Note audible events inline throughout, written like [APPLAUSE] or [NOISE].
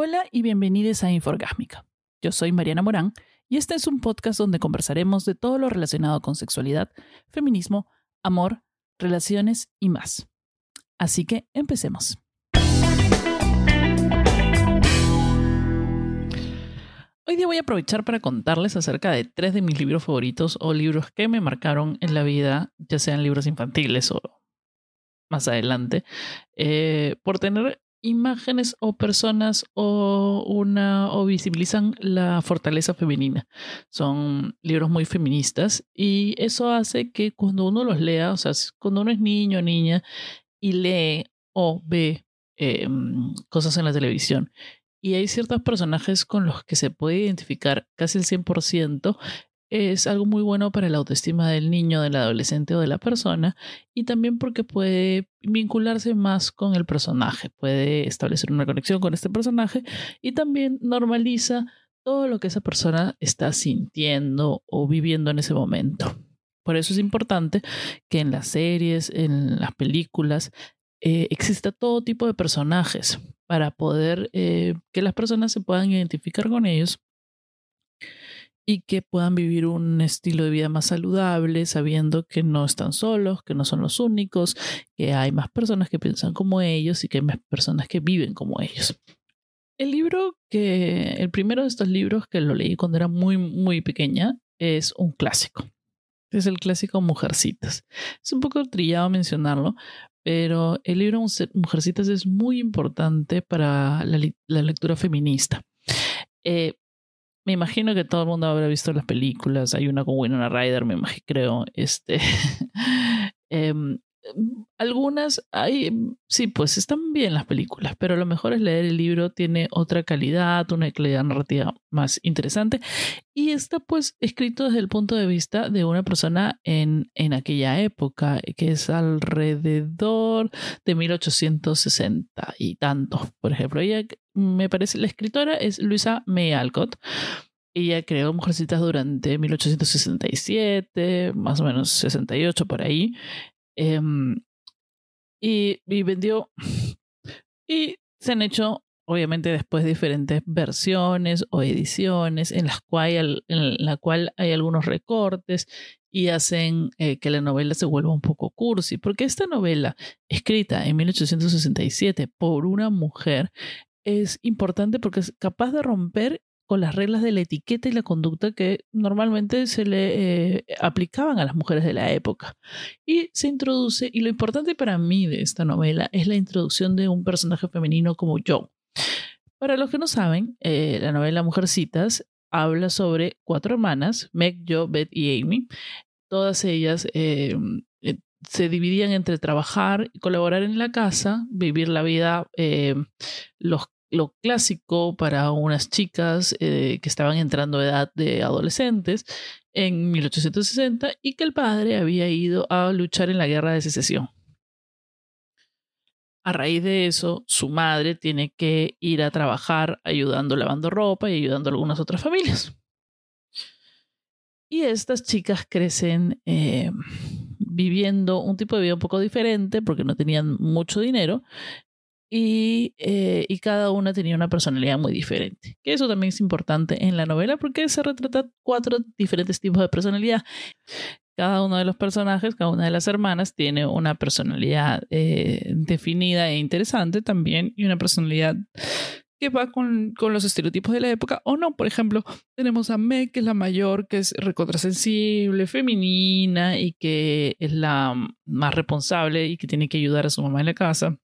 Hola y bienvenidos a Inforgásmica. Yo soy Mariana Morán y este es un podcast donde conversaremos de todo lo relacionado con sexualidad, feminismo, amor, relaciones y más. Así que empecemos. Hoy día voy a aprovechar para contarles acerca de tres de mis libros favoritos o libros que me marcaron en la vida, ya sean libros infantiles o más adelante, eh, por tener imágenes o personas o una o visibilizan la fortaleza femenina. Son libros muy feministas y eso hace que cuando uno los lea, o sea, cuando uno es niño o niña y lee o ve em, cosas en la televisión y hay ciertos personajes con los que se puede identificar casi el 100%, es algo muy bueno para la autoestima del niño, del adolescente o de la persona y también porque puede vincularse más con el personaje, puede establecer una conexión con este personaje y también normaliza todo lo que esa persona está sintiendo o viviendo en ese momento. Por eso es importante que en las series, en las películas, eh, exista todo tipo de personajes para poder eh, que las personas se puedan identificar con ellos y que puedan vivir un estilo de vida más saludable, sabiendo que no están solos, que no son los únicos, que hay más personas que piensan como ellos y que hay más personas que viven como ellos. El libro que, el primero de estos libros que lo leí cuando era muy, muy pequeña, es un clásico. Es el clásico Mujercitas. Es un poco trillado mencionarlo, pero el libro Mujercitas es muy importante para la, lectura feminista. Eh, me imagino que todo el mundo habrá visto las películas. Hay una con Winona Ryder, me imagino, creo. Este, [LAUGHS] em, algunas, hay, sí, pues están bien las películas, pero lo mejor es leer el libro, tiene otra calidad, una calidad narrativa más interesante y está pues escrito desde el punto de vista de una persona en, en aquella época, que es alrededor de 1860 y tanto. Por ejemplo, ella me parece, la escritora es Luisa May Alcott. Ella creó Mujercitas durante 1867, más o menos 68 por ahí. Em, y, vendió. [LAUGHS] Y se han hecho, obviamente, después diferentes versiones o ediciones en las cual, en la cual hay algunos recortes y hacen eh, que la novela se vuelva un poco cursi. Porque esta novela, escrita en 1867 por una mujer, es importante porque es capaz de romper con las reglas de la etiqueta y la conducta que normalmente se le eh, aplicaban a las mujeres de la época. Y se introduce, y lo importante para mí de esta novela es la introducción de un personaje femenino como Joe. Para los que no saben, eh, la novela Mujercitas habla sobre cuatro hermanas, Meg, Joe, Beth y Amy. Todas ellas eh, se dividían entre trabajar colaborar en la casa, vivir la vida, los lo clásico para unas chicas eh, que estaban entrando a edad de adolescentes en 1860 y que el padre había ido a luchar en la guerra de secesión. A raíz de eso, su madre tiene que ir a trabajar ayudando lavando ropa y ayudando a algunas otras familias. Y estas chicas crecen eh, viviendo un tipo de vida un poco diferente porque no tenían mucho dinero y, eh, y, cada una tenía una personalidad muy diferente. Que eso también es importante en la novela porque se retrata cuatro diferentes tipos de personalidad. Cada uno de los personajes, cada una de las hermanas tiene una personalidad eh, definida e interesante también y una personalidad que va con, con, los estereotipos de la época o no. Por ejemplo, tenemos a Meg, que es la mayor, que es recontrasensible, femenina y que es la más responsable y que tiene que ayudar a su mamá en la casa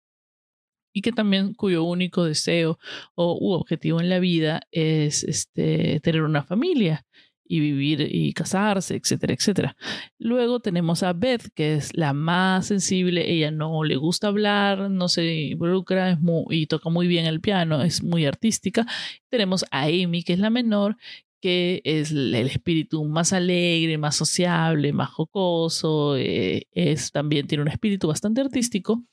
y que también cuyo único deseo o u objetivo en la vida es este, tener una familia y vivir y casarse, etcétera, etcétera. Luego tenemos a Beth, que es la más sensible, ella no le gusta hablar, no se involucra es muy, y toca muy bien el piano, es muy artística. Tenemos a Amy, que es la menor, que es el espíritu más alegre, más sociable, más jocoso, eh, es, también tiene un espíritu bastante artístico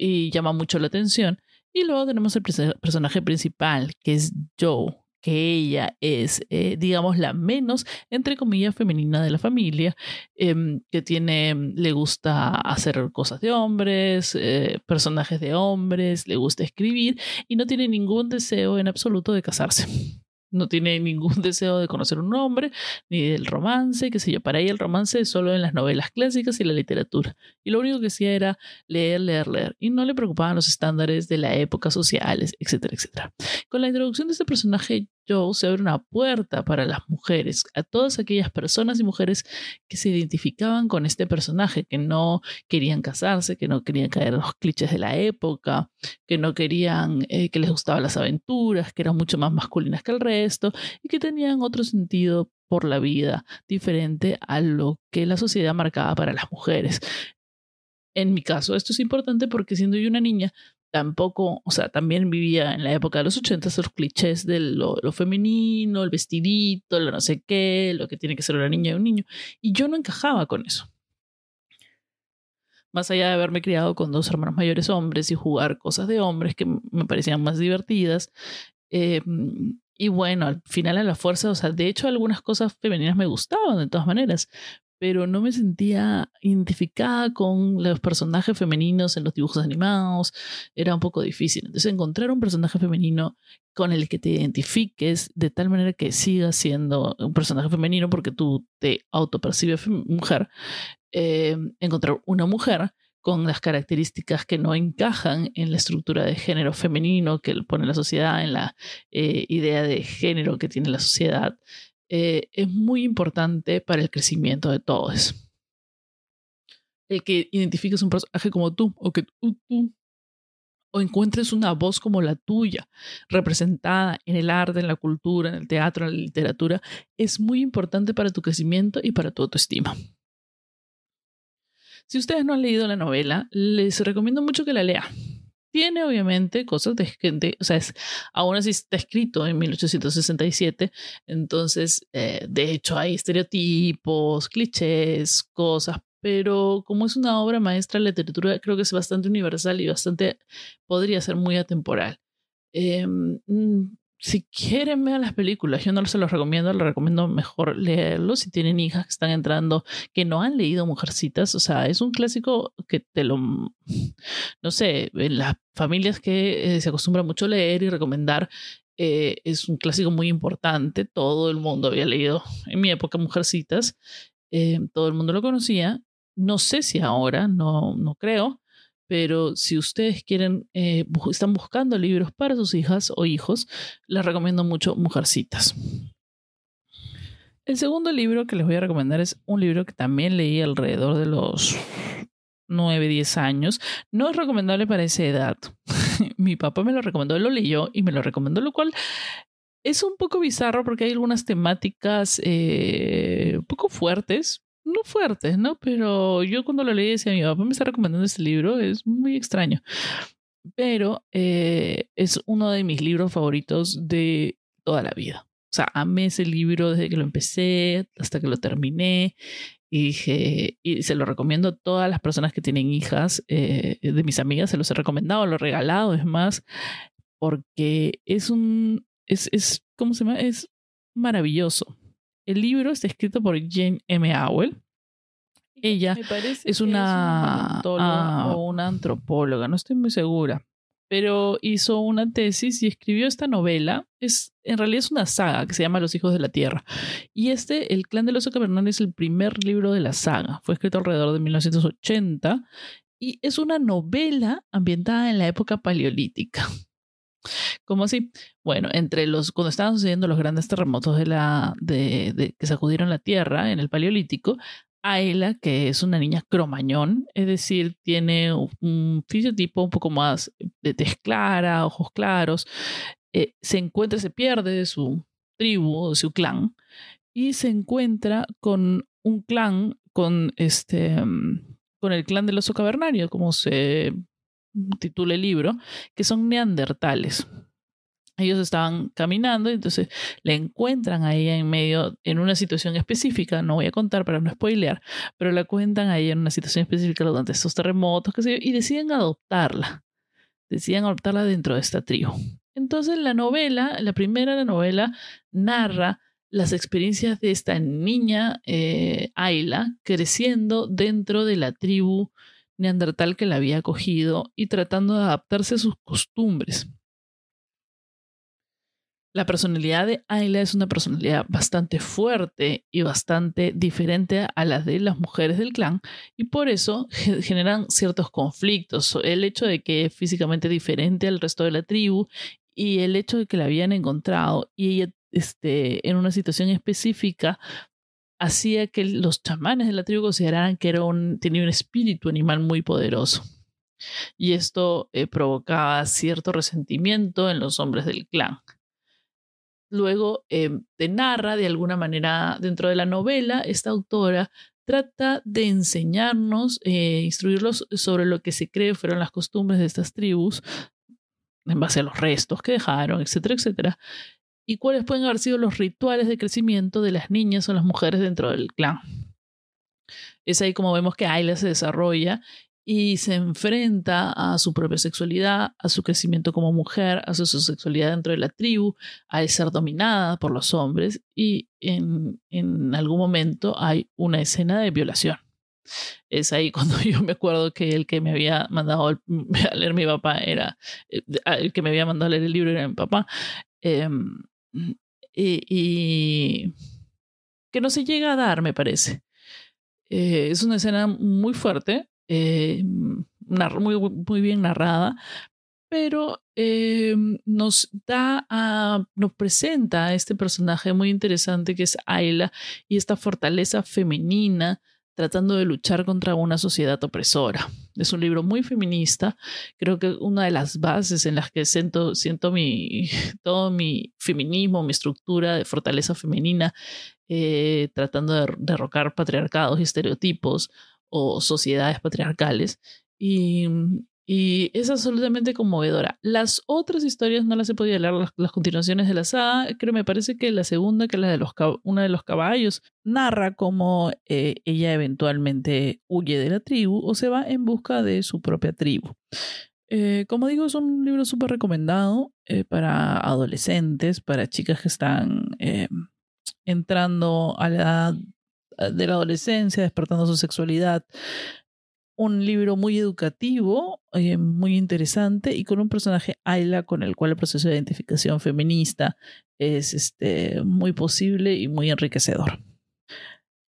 y llama mucho la atención. Y luego tenemos el personaje principal, que es Joe, que ella es, eh, digamos, la menos, entre comillas, femenina de la familia, em, que tiene, le gusta hacer cosas de hombres, eh, personajes de hombres, le gusta escribir y no tiene ningún deseo en absoluto de casarse [LAUGHS] no tiene ningún [LAUGHS] deseo de conocer un hombre, ni del romance, qué sé yo. Para ella el romance es solo en las novelas clásicas y la literatura. Y lo único que hacía era leer, leer, leer. Y no le preocupaban los estándares de la época sociales, etcétera, etcétera. Con la introducción de este personaje, Joe se abre una puerta para las mujeres, a todas aquellas personas y mujeres que se identificaban con este personaje, que no querían casarse, que no querían caer en los clichés de la época, que no querían, eh, que les gustaban las aventuras, que eran mucho más masculinas que el resto y que tenían otro sentido por la vida diferente a lo que la sociedad marcaba para las mujeres. En mi caso, esto es importante porque siendo yo una niña, tampoco, o sea, también vivía en la época de los 80 los clichés de lo, femenino, el vestidito, lo no sé qué, lo que tiene que ser una niña y un niño. Y yo no encajaba con eso. Más allá de haberme criado con dos hermanos mayores hombres y jugar cosas de hombres que me parecían más divertidas. Eh, y bueno, al final a la fuerza, o sea, de hecho algunas cosas femeninas me gustaban de todas maneras, pero no me sentía identificada con los personajes femeninos en los dibujos animados, era un poco difícil. Entonces encontrar un personaje femenino con el que te identifiques de tal manera que siga siendo un personaje femenino porque tú te autopercibes mujer, eh, encontrar una mujer con las características que no encajan en la estructura de género femenino que pone la sociedad, en la eh, idea de género que tiene la sociedad, eh, es muy importante para el crecimiento de todos. El que identifiques un personaje como tú o que tú, o encuentres una voz como la tuya, representada en el arte, en la cultura, en el teatro, en la literatura, es muy importante para tu crecimiento y para tu autoestima. Si ustedes no han leído la novela, les recomiendo mucho que la lean tiene obviamente cosas de gente, o sea, es, aún así está escrito en 1867, entonces, eh, de hecho, hay estereotipos, clichés, cosas, pero como es una obra maestra, la literatura creo que es bastante universal y bastante, podría ser muy atemporal. Em, mm, si quieren ver las películas, yo no se los recomiendo, les recomiendo mejor leerlo si tienen hijas que están entrando que no han leído Mujercitas, o sea, es un clásico que te lo, no sé, en las familias que eh, se acostumbra mucho leer y recomendar, eh, es un clásico muy importante, todo el mundo había leído en mi época Mujercitas, eh, todo el mundo lo conocía, no sé si ahora, no, no creo, pero si ustedes quieren, eh, están buscando libros para sus hijas o hijos, les recomiendo mucho Mujercitas. El segundo libro que les voy a recomendar es un libro que también leí alrededor de los 9, 10 años. No es recomendable para esa edad. [LAUGHS] Mi papá me lo recomendó, lo leyó y me lo recomendó, lo cual es un poco bizarro porque hay algunas temáticas eh, un poco fuertes, no fuertes, ¿no? Pero yo cuando lo leí decía, mi papá me está recomendando este libro, es muy extraño. Pero eh, es uno de mis libros favoritos de toda la vida. O sea, amé ese libro desde que lo empecé hasta que lo terminé. Y dije, y se lo recomiendo a todas las personas que tienen hijas, eh, de mis amigas, se los he recomendado, lo he regalado, es más, porque es un, es, es, ¿cómo se llama? Es maravilloso. El libro está escrito por Jane M. Howell. Ella es una, ah, o una antropóloga, no estoy muy segura, pero hizo una tesis y escribió esta novela. Es, en realidad es una saga que se llama Los Hijos de la Tierra. Y este, El Clan del Oso Cavernal, es el primer libro de la saga. Fue escrito alrededor de 1980 y es una novela ambientada en la época paleolítica. ¿Cómo así? Bueno, entre los, cuando estaban sucediendo los grandes terremotos de la, de, que sacudieron la Tierra en el Paleolítico, Ayla, que es una niña cromañón, es decir, tiene un fisiotipo un poco más de tez clara, ojos claros, eh, se encuentra, se pierde de su tribu, de su clan, y se encuentra con un clan, con este, mm, con el clan del oso cavernario, como se titula el libro, que son neandertales. Ellos estaban caminando y entonces le encuentran a ella en medio, en una situación específica, no voy a contar para no spoilear, pero la cuentan a ella en una situación específica durante estos terremotos, yo, y deciden adoptarla. Deciden adoptarla dentro de esta tribu. Entonces la novela, la primera la novela, narra las experiencias de esta niña eh, Ayla creciendo dentro de la tribu neandertal que la había acogido y tratando de adaptarse a sus costumbres. La personalidad de Ayla es una personalidad bastante fuerte y bastante diferente a las de las mujeres del clan y por eso generan ciertos conflictos. El hecho de que es físicamente diferente al resto de la tribu y el hecho de que la habían encontrado y ella este, en una situación específica hacía que los chamanes de la tribu consideraran que era un, tenía un espíritu animal muy poderoso. Y esto eh, provocaba cierto resentimiento en los hombres del clan luego em, te narra de alguna manera dentro de la novela, esta autora trata de enseñarnos, eh, instruirlos sobre lo que se cree fueron las costumbres de estas tribus, en base a los restos que dejaron, etcétera, etcétera, y cuáles pueden haber sido los rituales de crecimiento de las niñas o las mujeres dentro del clan. Es ahí como vemos que Ayla se desarrolla y se enfrenta a su propia sexualidad, a su crecimiento como mujer, a su sexualidad dentro de la tribu, a ser dominada por los hombres y en, en algún momento hay una escena de violación. Es ahí [LAUGHS] cuando yo me acuerdo que el que me había mandado [LAUGHS] a leer mi papá era, eh, el que me había mandado a leer el libro era mi papá. Em, y, que no se llega a dar, me parece. Eh, es una escena muy fuerte, eh, muy, muy bien narrada, pero eh, nos da a, nos presenta a este personaje muy interesante que es Ayla y esta fortaleza femenina tratando de luchar contra una sociedad opresora. Es un libro muy feminista. Creo que una de las bases en las que siento, mi, [LAUGHS] todo mi feminismo, mi estructura de fortaleza femenina, eh, tratando de derrocar patriarcados y estereotipos, o sociedades patriarcales. Y, y, es absolutamente conmovedora. Las otras historias no las he podido leer, las, continuaciones de la saga. Creo, me parece que la segunda, que es la de los, una de los caballos, narra cómo eh, ella eventualmente huye de la tribu o se va en busca de su propia tribu. Eh, como digo, es un libro súper recomendado eh, para adolescentes, para chicas que están entrando a la edad de la adolescencia, despertando su sexualidad. Un libro muy educativo, eh, muy interesante y con un personaje Ayla con el cual el proceso de identificación feminista es este, muy posible y muy enriquecedor.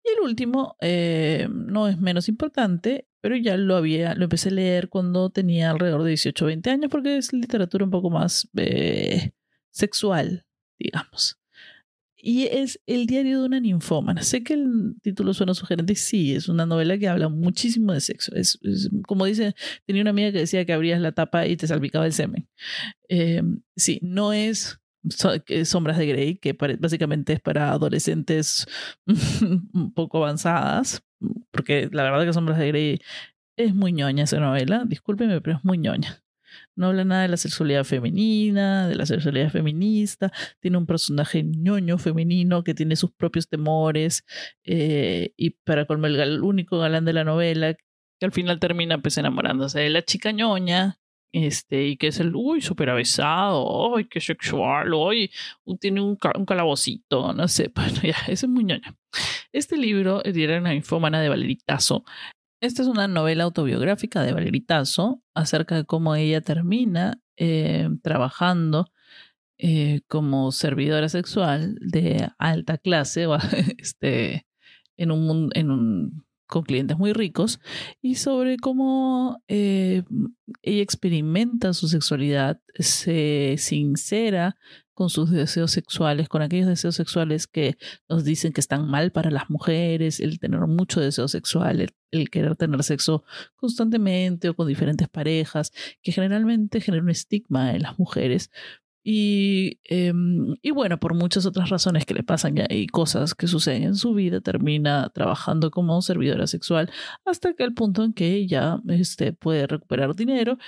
Y el último eh, no es menos importante, pero ya lo había, lo empecé a leer cuando tenía alrededor de 18 o 20 años porque es literatura un poco más sexual, digamos y es El diario de una ninfómana. Sé que el título suena sugerente, sí, es una novela que habla muchísimo de sexo. Es, como dice, tenía una amiga que decía que abrías la tapa y te salpicaba el semen. Eh, sí, no es Sombras de Grey, que básicamente es para adolescentes [LAUGHS] un poco avanzadas, porque la verdad que Sombras de Grey es muy ñoña esa novela, discúlpeme, pero es muy ñoña. No habla nada de la sexualidad femenina, de la sexualidad feminista. Tiene un personaje ñoño femenino que tiene sus propios temores. Eh, y para colmar el, único galán de la novela, que al final termina pues enamorándose de la chica ñoña. Este, y que es el, uy, súper avesado, uy, qué sexual, uy, tiene un, un calabocito, no sé, [LAUGHS] bueno, ya, ese es muy ñoño. Este libro, era una infómana de Valeritazo, esta es una novela autobiográfica de Valeritazo acerca de cómo ella termina eh, trabajando eh, como servidora sexual de alta clase [LAUGHS] este, en un, en un, con clientes muy ricos y sobre cómo eh, ella experimenta su sexualidad, se sincera con sus deseos sexuales, con aquellos deseos sexuales que nos dicen que están mal para las mujeres, el tener mucho deseo sexual, querer tener sexo constantemente o con diferentes parejas, que generalmente genera un estigma en las mujeres. Y, em, y, bueno, por muchas otras razones que le pasan y cosas que suceden en su vida, termina trabajando como servidora sexual hasta que el punto en que ya este, puede recuperar dinero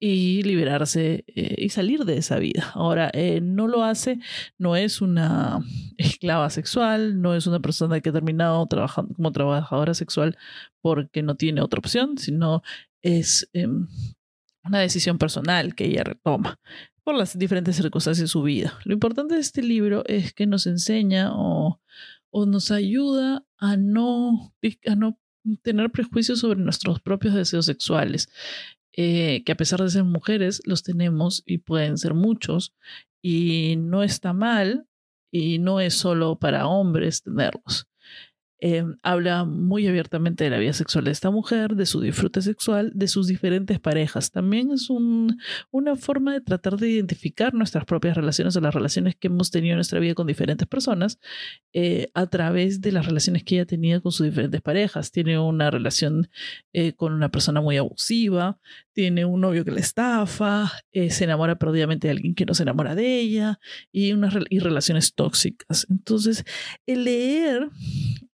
y liberarse eh, y salir de esa vida. Ahora, eh, no lo hace, no es una esclava sexual, no es una persona que ha terminado trabajando como trabajadora sexual porque no tiene otra opción, sino es em, una decisión personal que ella retoma. por las diferentes circunstancias de su vida. Lo importante de este libro es que nos enseña o, o nos ayuda a no, a no tener prejuicios sobre nuestros propios deseos sexuales, eh, que a pesar de ser mujeres, los tenemos y pueden ser muchos, y no está mal, y no es solo para hombres tenerlos. Em, habla muy abiertamente de la vida sexual de esta mujer, de su disfrute sexual, de sus diferentes parejas. También es una forma de tratar de identificar nuestras propias relaciones o las relaciones que hemos tenido en nuestra vida con diferentes personas eh, a través de las relaciones que ella tenido con sus diferentes parejas. Tiene una relación eh, con una persona muy abusiva, tiene un novio que le estafa, eh, se enamora perdidamente de alguien que no se enamora de ella y, unas, y relaciones tóxicas. Entonces, el leer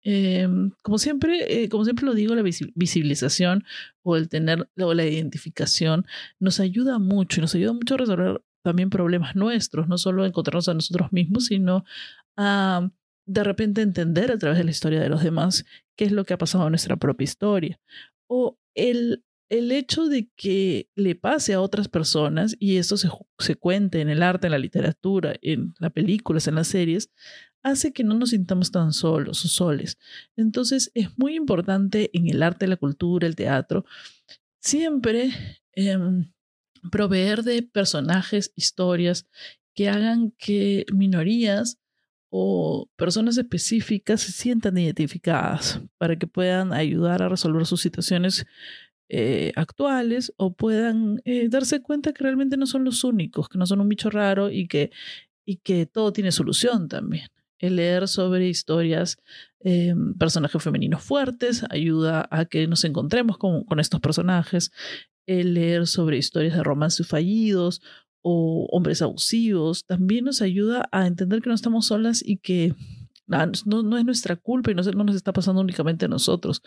Em, como, siempre, eh, como siempre lo digo, la visibilización o el tener o la identificación nos ayuda mucho y nos ayuda mucho a resolver también problemas nuestros, no solo encontrarnos a nosotros mismos, sino a de repente entender a través de la historia de los demás qué es lo que ha pasado en nuestra propia historia. O el, el hecho de que le pase a otras personas y eso se, se cuente en el arte, en la literatura, en las películas, en las series, hace que no nos sintamos tan solos o soles. Entonces es muy importante en el arte, la cultura, el teatro, siempre em, proveer de personajes, historias que hagan que minorías o personas específicas se sientan identificadas para que puedan ayudar a resolver sus situaciones eh, actuales o puedan eh, darse cuenta que realmente no son los únicos, que no son un bicho raro y que, y que todo tiene solución también. El leer sobre historias, eh, personajes femeninos fuertes, ayuda a que nos encontremos con, con estos personajes. El leer sobre historias de romances fallidos o hombres abusivos también nos ayuda a entender que no estamos solas y que no, no, es nuestra culpa y no, no, nos está pasando únicamente a nosotros,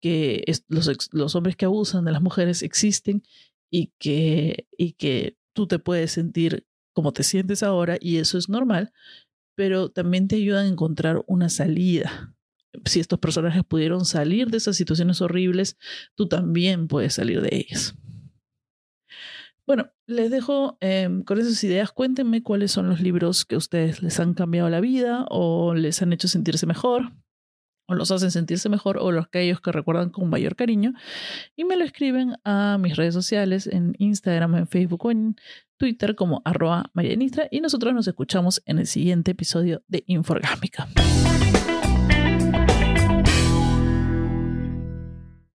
que los, los, hombres que abusan de las mujeres existen y que, y que tú te puedes sentir como te sientes ahora y eso es normal, pero también te ayudan a encontrar una salida. Si estos personajes pudieron salir de esas situaciones horribles, tú también puedes salir de ellas. Bueno, les dejo em, con esas ideas. Cuéntenme cuáles son los libros que a ustedes les han cambiado la vida o les han hecho sentirse mejor o los hacen sentirse mejor o los aquellos que recuerdan con mayor cariño y me lo escriben a mis redes sociales en Instagram, en Facebook o en Twitter como arroba Marianistra y nosotros nos escuchamos en el siguiente episodio de Inforgámica.